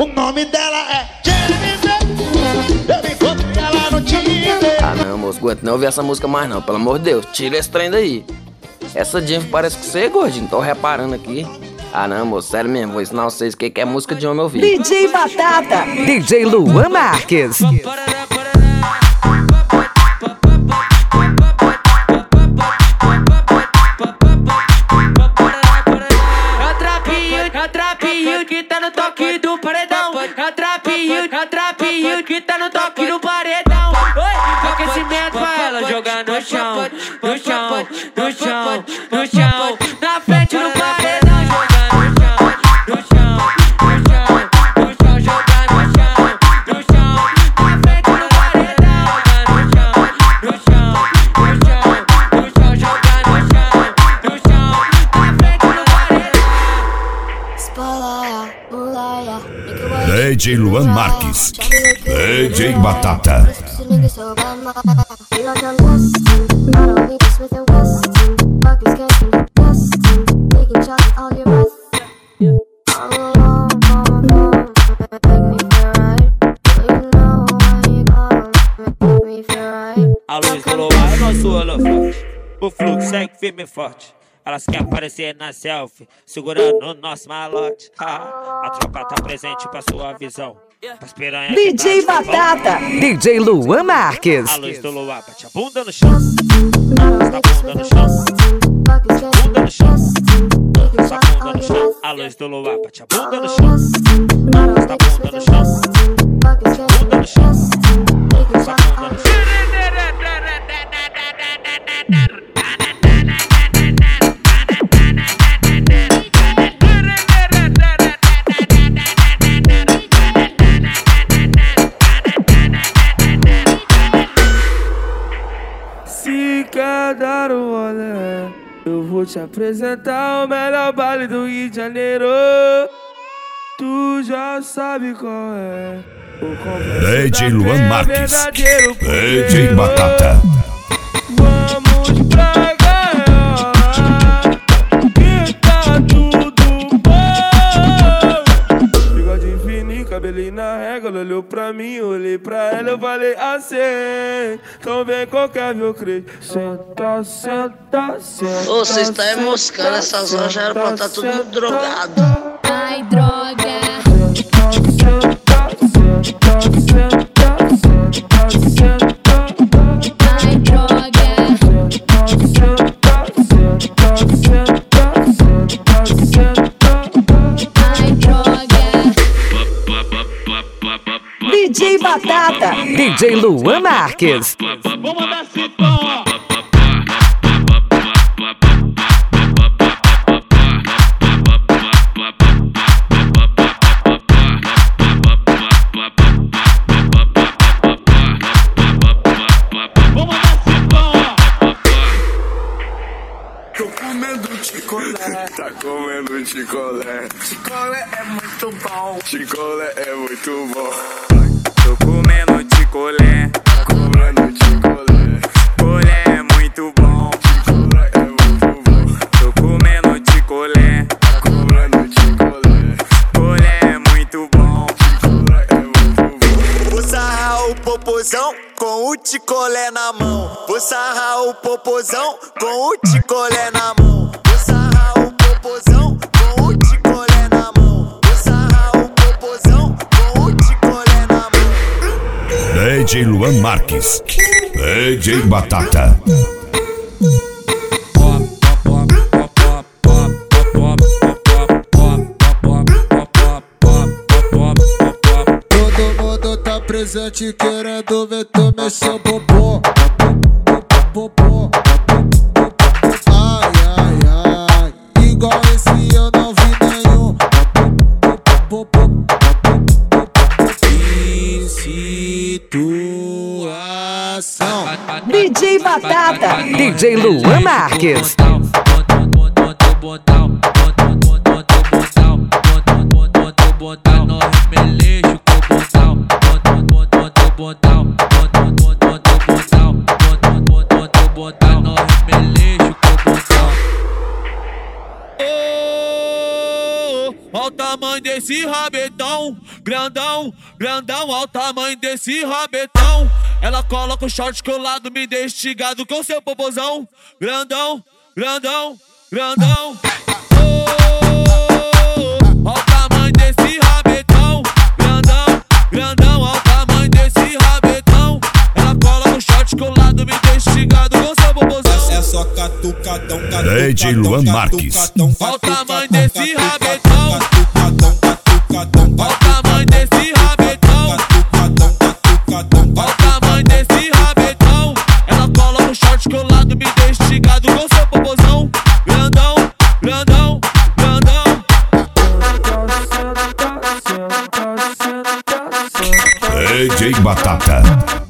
O nome dela é Jennifer. Eu encontrei ela no Tinder. Ah não, moço, aguento não ouvir essa música mais não, pelo amor de Deus, tira esse trem daí. Essa Jennifer parece que você é gordinho, tô reparando aqui. Ah não, moço, sério mesmo, vou ensinar vocês o que é música de homem ouvir. DJ Batata. DJ Luan Marques. Tá no toque do paredão. Oi, aquecimento pra ela jogar no no chão, no DJ Luan Marques. DJ Batata. A luz do luar é nosso holofote. O fluxo segue firme e forte. Elas querem aparecer na selfie, segurando o nosso malote. A tropa tá presente pra sua visão. DJ tá. Batata. DJ Luan Marques. A luz do luar bate a bunda no chão. A bunda no chão. Bunda no chão. A bunda no chão. A luz do luar bate a bunda no chão. A bunda no chão. Bunda no chão. A bunda no chão. Se quer dar um olé, eu vou te apresentar o melhor baile do Rio de Janeiro. Tu já sabe qual é. DJ Luan é Marques. DJ. Batata. Na régua, ela olhou pra mim, olhei pra ela, eu falei assim. Então vem qualquer meu creio. Senta, senta, senta. Ô, vocês tá senta, moscando essas horas, já era pra tá todo mundo senta, drogado. Ai, droga. DJ Luan Marques. Vou mandar esse pão, ó. Tá comendo chicolé. chicolé é muito bom. Chicolé é muito bom. Tô comendo chicolé, Comendo chicolé. chicolé é muito bom. Chicolé é muito bom. Tô comendo chicolé, Comendo chicolé. chicolé é muito bom. Chicolé é muito bom. Vou sarrar o popozão com o ticolé na mão. Vou sarrar o popozão com o ticolé na mão. Vou sarrar o popozão DJ Luan Marques. DJ Batata. Todo mundo tá presente querendo ver mexer o popô. Popô. Situação. DJ Batata. DJ Luan Marques. Olha o tamanho desse rabetão. Grandão, grandão, ao tamanho desse rabetão. Ela coloca o short colado, me deixa com seu popozão. Grandão, grandão, grandão. Oh, ao tamanho desse rabetão. Grandão, grandão, ao tamanho desse rabetão. Ela cola o short colado, me deixa instigado com seu popozão. É só catucadão, catucadão. DJ Luan Marques. Olha o tamanho desse rabetão. Batata.